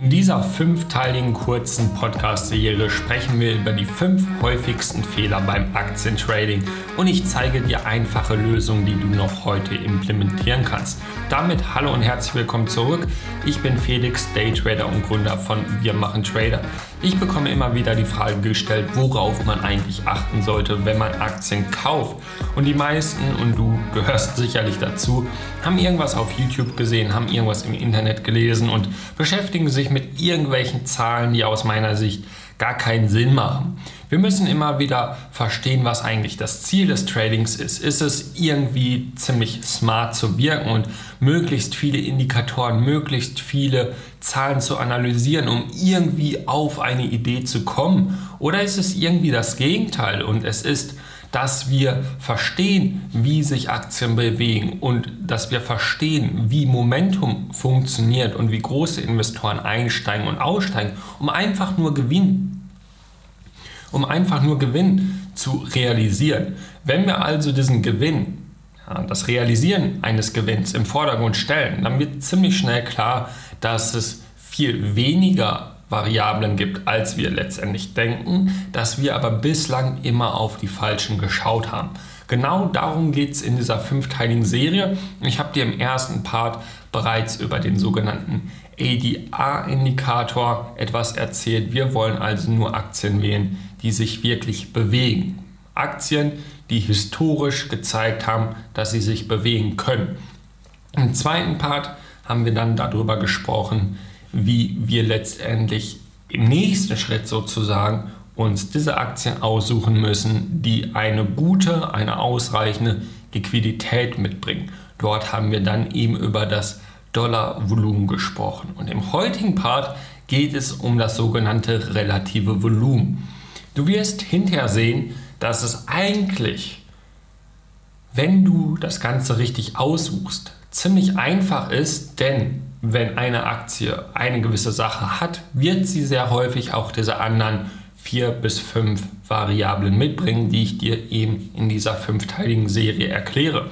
In dieser fünfteiligen kurzen Podcast-Serie sprechen wir über die fünf häufigsten Fehler beim Aktientrading und ich zeige dir einfache Lösungen, die du noch heute implementieren kannst. Damit hallo und herzlich willkommen zurück. Ich bin Felix, Daytrader und Gründer von Wir machen Trader. Ich bekomme immer wieder die Frage gestellt, worauf man eigentlich achten sollte, wenn man Aktien kauft. Und die meisten, und du gehörst sicherlich dazu, haben irgendwas auf YouTube gesehen, haben irgendwas im Internet gelesen und beschäftigen sich mit irgendwelchen Zahlen, die aus meiner Sicht gar keinen Sinn machen. Wir müssen immer wieder verstehen, was eigentlich das Ziel des Tradings ist. Ist es irgendwie ziemlich smart zu wirken und möglichst viele Indikatoren, möglichst viele Zahlen zu analysieren, um irgendwie auf eine Idee zu kommen? Oder ist es irgendwie das Gegenteil und es ist dass wir verstehen, wie sich Aktien bewegen und dass wir verstehen, wie Momentum funktioniert und wie große Investoren einsteigen und aussteigen, um einfach nur Gewinn um einfach nur Gewinn zu realisieren. Wenn wir also diesen Gewinn, ja, das Realisieren eines Gewinns im Vordergrund stellen, dann wird ziemlich schnell klar, dass es viel weniger Variablen gibt, als wir letztendlich denken, dass wir aber bislang immer auf die falschen geschaut haben. Genau darum geht es in dieser fünfteiligen Serie. Ich habe dir im ersten Part bereits über den sogenannten ADR-Indikator etwas erzählt. Wir wollen also nur Aktien wählen, die sich wirklich bewegen. Aktien, die historisch gezeigt haben, dass sie sich bewegen können. Im zweiten Part haben wir dann darüber gesprochen, wie wir letztendlich im nächsten Schritt sozusagen uns diese Aktien aussuchen müssen, die eine gute, eine ausreichende Liquidität mitbringen. Dort haben wir dann eben über das Dollarvolumen gesprochen. Und im heutigen Part geht es um das sogenannte relative Volumen. Du wirst hinterher sehen, dass es eigentlich, wenn du das Ganze richtig aussuchst, ziemlich einfach ist, denn wenn eine Aktie eine gewisse Sache hat, wird sie sehr häufig auch diese anderen vier bis fünf Variablen mitbringen, die ich dir eben in dieser fünfteiligen Serie erkläre.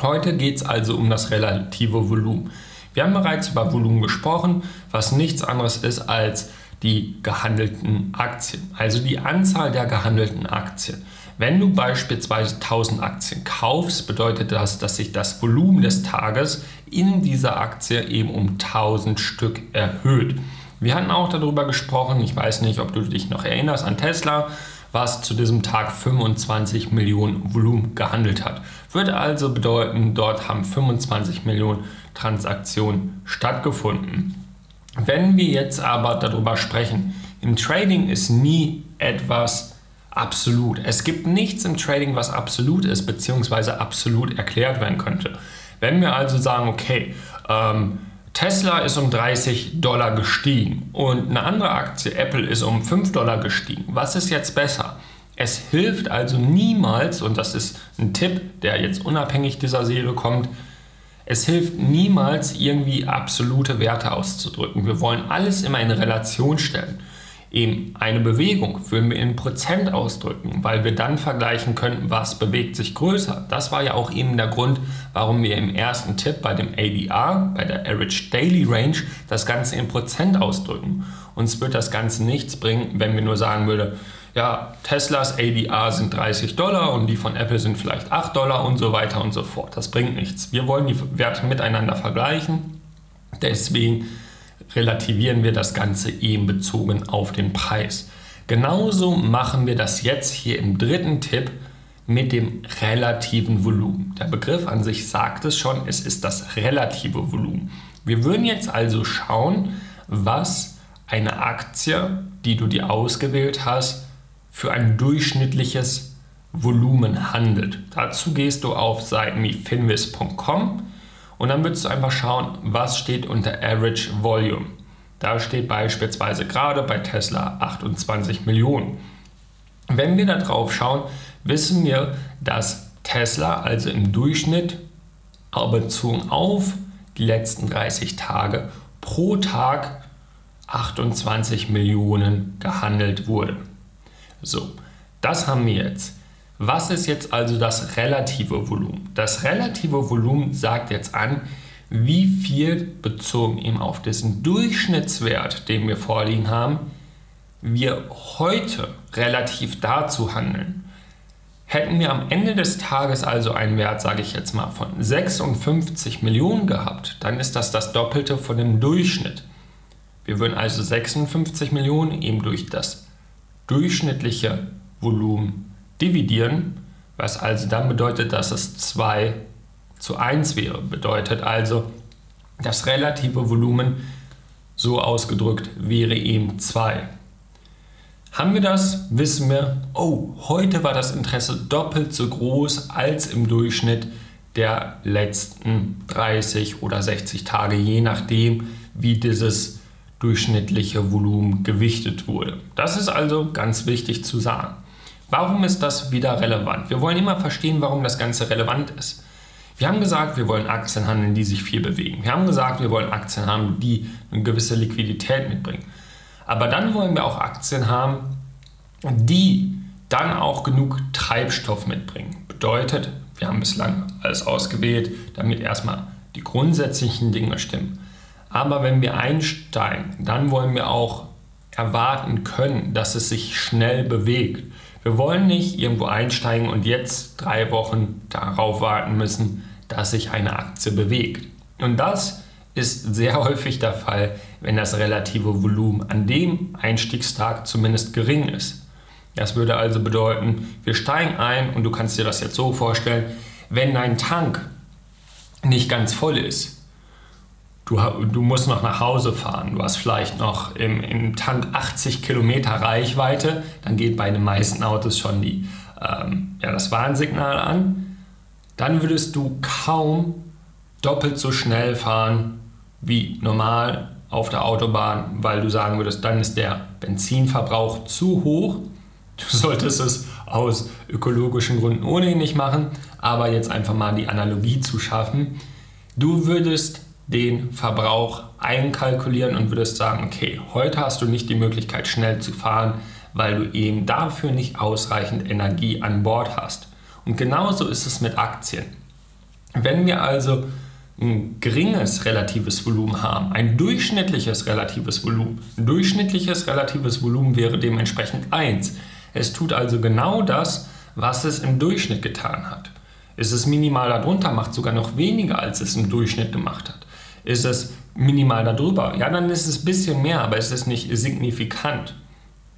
Heute geht es also um das relative Volumen. Wir haben bereits über Volumen gesprochen, was nichts anderes ist als die gehandelten Aktien, also die Anzahl der gehandelten Aktien. Wenn du beispielsweise 1000 Aktien kaufst, bedeutet das, dass sich das Volumen des Tages in dieser Aktie eben um 1000 Stück erhöht. Wir hatten auch darüber gesprochen, ich weiß nicht, ob du dich noch erinnerst an Tesla, was zu diesem Tag 25 Millionen Volumen gehandelt hat. Würde also bedeuten, dort haben 25 Millionen Transaktionen stattgefunden. Wenn wir jetzt aber darüber sprechen, im Trading ist nie etwas absolut. Es gibt nichts im Trading, was absolut ist, beziehungsweise absolut erklärt werden könnte. Wenn wir also sagen, okay, ähm, Tesla ist um 30 Dollar gestiegen und eine andere Aktie, Apple, ist um 5 Dollar gestiegen, was ist jetzt besser? Es hilft also niemals, und das ist ein Tipp, der jetzt unabhängig dieser Seele kommt, es hilft niemals irgendwie absolute Werte auszudrücken. Wir wollen alles immer in Relation stellen. Eben eine Bewegung würden wir in Prozent ausdrücken, weil wir dann vergleichen können, was bewegt sich größer. Das war ja auch eben der Grund, warum wir im ersten Tipp bei dem ADR, bei der Average Daily Range, das Ganze in Prozent ausdrücken. Uns wird das Ganze nichts bringen, wenn wir nur sagen würden, ja, Teslas ADR sind 30 Dollar und die von Apple sind vielleicht 8 Dollar und so weiter und so fort. Das bringt nichts. Wir wollen die Werte miteinander vergleichen. Deswegen relativieren wir das Ganze eben bezogen auf den Preis. Genauso machen wir das jetzt hier im dritten Tipp mit dem relativen Volumen. Der Begriff an sich sagt es schon, es ist das relative Volumen. Wir würden jetzt also schauen, was eine Aktie, die du dir ausgewählt hast, für ein durchschnittliches Volumen handelt. Dazu gehst du auf Seiten wie finvis.com und dann würdest du einfach schauen, was steht unter Average Volume. Da steht beispielsweise gerade bei Tesla 28 Millionen. Wenn wir da drauf schauen, wissen wir, dass Tesla also im Durchschnitt bezogen auf die letzten 30 Tage pro Tag 28 Millionen gehandelt wurde. So, das haben wir jetzt. Was ist jetzt also das relative Volumen? Das relative Volumen sagt jetzt an, wie viel bezogen eben auf diesen Durchschnittswert, den wir vorliegen haben, wir heute relativ dazu handeln. Hätten wir am Ende des Tages also einen Wert, sage ich jetzt mal, von 56 Millionen gehabt, dann ist das das Doppelte von dem Durchschnitt. Wir würden also 56 Millionen eben durch das durchschnittliche Volumen dividieren, was also dann bedeutet, dass es 2 zu 1 wäre. Bedeutet also, das relative Volumen so ausgedrückt wäre eben 2. Haben wir das, wissen wir, oh, heute war das Interesse doppelt so groß als im Durchschnitt der letzten 30 oder 60 Tage, je nachdem, wie dieses durchschnittliche Volumen gewichtet wurde. Das ist also ganz wichtig zu sagen. Warum ist das wieder relevant? Wir wollen immer verstehen, warum das Ganze relevant ist. Wir haben gesagt, wir wollen Aktien handeln, die sich viel bewegen. Wir haben gesagt, wir wollen Aktien haben, die eine gewisse Liquidität mitbringen. Aber dann wollen wir auch Aktien haben, die dann auch genug Treibstoff mitbringen. Bedeutet, wir haben bislang alles ausgewählt, damit erstmal die grundsätzlichen Dinge stimmen. Aber wenn wir einsteigen, dann wollen wir auch erwarten können, dass es sich schnell bewegt. Wir wollen nicht irgendwo einsteigen und jetzt drei Wochen darauf warten müssen, dass sich eine Aktie bewegt. Und das ist sehr häufig der Fall, wenn das relative Volumen an dem Einstiegstag zumindest gering ist. Das würde also bedeuten, wir steigen ein und du kannst dir das jetzt so vorstellen, wenn dein Tank nicht ganz voll ist, du, du musst noch nach Hause fahren, du hast vielleicht noch im, im Tank 80 Kilometer Reichweite, dann geht bei den meisten Autos schon die, ähm, ja, das Warnsignal an, dann würdest du kaum doppelt so schnell fahren wie normal auf der Autobahn, weil du sagen würdest, dann ist der Benzinverbrauch zu hoch. Du solltest es aus ökologischen Gründen ohnehin nicht machen, aber jetzt einfach mal die Analogie zu schaffen. Du würdest den Verbrauch einkalkulieren und würdest sagen, okay, heute hast du nicht die Möglichkeit schnell zu fahren, weil du eben dafür nicht ausreichend Energie an Bord hast. Und genauso ist es mit Aktien. Wenn wir also ein geringes relatives Volumen haben, ein durchschnittliches relatives Volumen. Ein durchschnittliches relatives Volumen wäre dementsprechend 1. Es tut also genau das, was es im Durchschnitt getan hat. Ist es minimal darunter, macht sogar noch weniger, als es im Durchschnitt gemacht hat. Ist es minimal darüber, ja, dann ist es ein bisschen mehr, aber es ist nicht signifikant.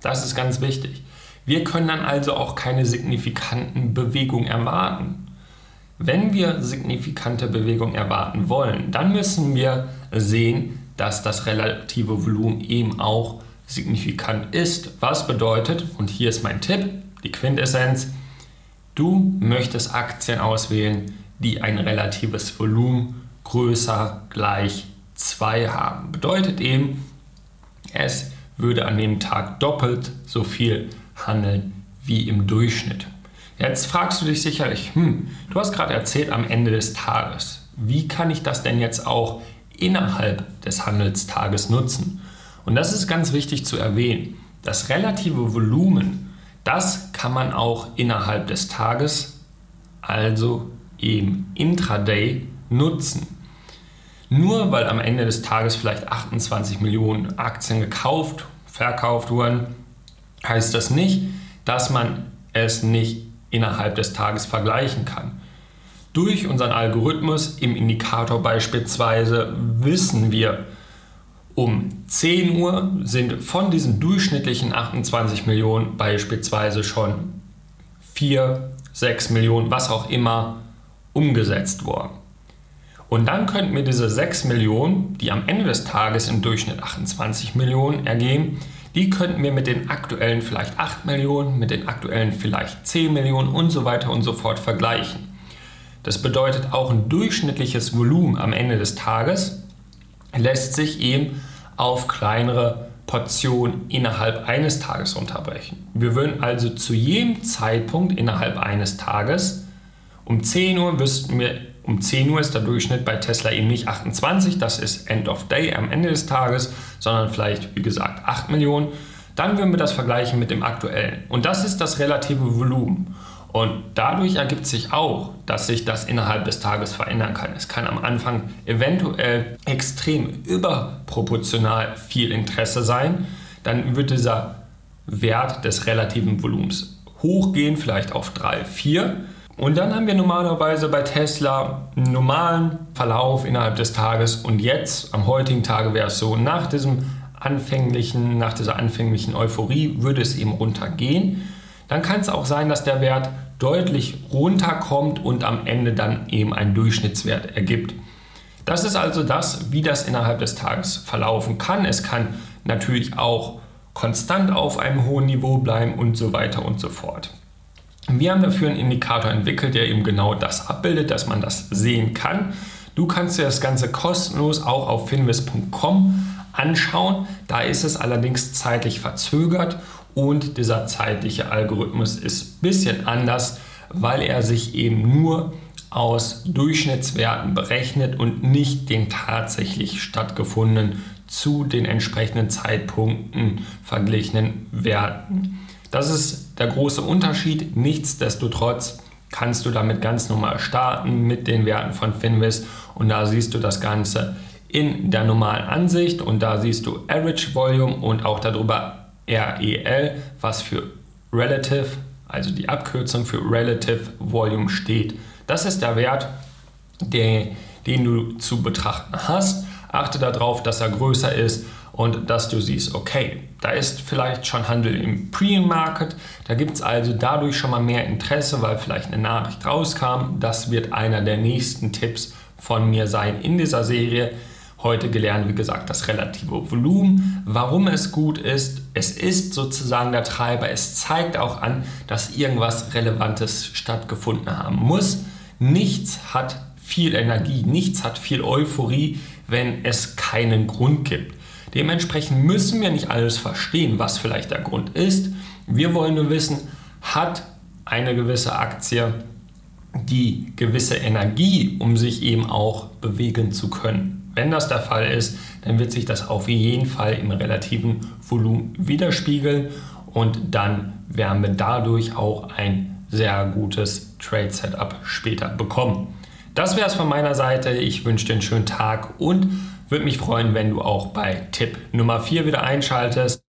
Das ist ganz wichtig. Wir können dann also auch keine signifikanten Bewegungen erwarten. Wenn wir signifikante Bewegung erwarten wollen, dann müssen wir sehen, dass das relative Volumen eben auch signifikant ist. Was bedeutet, und hier ist mein Tipp, die Quintessenz, du möchtest Aktien auswählen, die ein relatives Volumen größer gleich 2 haben. Bedeutet eben, es würde an dem Tag doppelt so viel handeln wie im Durchschnitt. Jetzt fragst du dich sicherlich, hm, du hast gerade erzählt am Ende des Tages. Wie kann ich das denn jetzt auch innerhalb des Handelstages nutzen? Und das ist ganz wichtig zu erwähnen. Das relative Volumen, das kann man auch innerhalb des Tages, also im Intraday, nutzen. Nur weil am Ende des Tages vielleicht 28 Millionen Aktien gekauft, verkauft wurden, heißt das nicht, dass man es nicht innerhalb des Tages vergleichen kann. Durch unseren Algorithmus im Indikator beispielsweise wissen wir, um 10 Uhr sind von diesen durchschnittlichen 28 Millionen beispielsweise schon 4, 6 Millionen, was auch immer, umgesetzt worden. Und dann könnten wir diese 6 Millionen, die am Ende des Tages im Durchschnitt 28 Millionen ergeben, die könnten wir mit den aktuellen vielleicht 8 Millionen, mit den aktuellen vielleicht 10 Millionen und so weiter und so fort vergleichen. Das bedeutet auch ein durchschnittliches Volumen am Ende des Tages lässt sich eben auf kleinere Portionen innerhalb eines Tages unterbrechen. Wir würden also zu jedem Zeitpunkt innerhalb eines Tages um 10 Uhr wüssten wir um 10 Uhr ist der Durchschnitt bei Tesla eben nicht 28, das ist End of Day am Ende des Tages, sondern vielleicht, wie gesagt, 8 Millionen. Dann würden wir das vergleichen mit dem aktuellen. Und das ist das relative Volumen. Und dadurch ergibt sich auch, dass sich das innerhalb des Tages verändern kann. Es kann am Anfang eventuell extrem überproportional viel Interesse sein. Dann wird dieser Wert des relativen Volumens hochgehen, vielleicht auf 3, 4. Und dann haben wir normalerweise bei Tesla einen normalen Verlauf innerhalb des Tages. Und jetzt, am heutigen Tage, wäre es so, nach diesem anfänglichen, nach dieser anfänglichen Euphorie würde es eben runtergehen dann kann es auch sein, dass der Wert deutlich runterkommt und am Ende dann eben einen Durchschnittswert ergibt. Das ist also das, wie das innerhalb des Tages verlaufen kann. Es kann natürlich auch konstant auf einem hohen Niveau bleiben und so weiter und so fort. Wir haben dafür einen Indikator entwickelt, der eben genau das abbildet, dass man das sehen kann. Du kannst dir das Ganze kostenlos auch auf finvis.com anschauen. Da ist es allerdings zeitlich verzögert und dieser zeitliche Algorithmus ist ein bisschen anders, weil er sich eben nur aus Durchschnittswerten berechnet und nicht den tatsächlich stattgefundenen zu den entsprechenden Zeitpunkten verglichenen Werten. Das ist der große Unterschied. Nichtsdestotrotz kannst du damit ganz normal starten mit den Werten von Finvis und da siehst du das Ganze in der normalen Ansicht und da siehst du Average Volume und auch darüber REL, was für Relative, also die Abkürzung für Relative Volume steht. Das ist der Wert, der, den du zu betrachten hast. Achte darauf, dass er größer ist und dass du siehst, okay, da ist vielleicht schon Handel im Pre-Market, da gibt es also dadurch schon mal mehr Interesse, weil vielleicht eine Nachricht rauskam. Das wird einer der nächsten Tipps von mir sein in dieser Serie. Heute gelernt, wie gesagt, das relative Volumen. Warum es gut ist, es ist sozusagen der Treiber. Es zeigt auch an, dass irgendwas Relevantes stattgefunden haben muss. Nichts hat viel Energie, nichts hat viel Euphorie, wenn es keinen Grund gibt. Dementsprechend müssen wir nicht alles verstehen, was vielleicht der Grund ist. Wir wollen nur wissen, hat eine gewisse Aktie die gewisse Energie, um sich eben auch bewegen zu können. Wenn das der Fall ist, dann wird sich das auf jeden Fall im relativen Volumen widerspiegeln und dann werden wir dadurch auch ein sehr gutes Trade Setup später bekommen. Das wäre es von meiner Seite. Ich wünsche dir einen schönen Tag und würde mich freuen, wenn du auch bei Tipp Nummer 4 wieder einschaltest.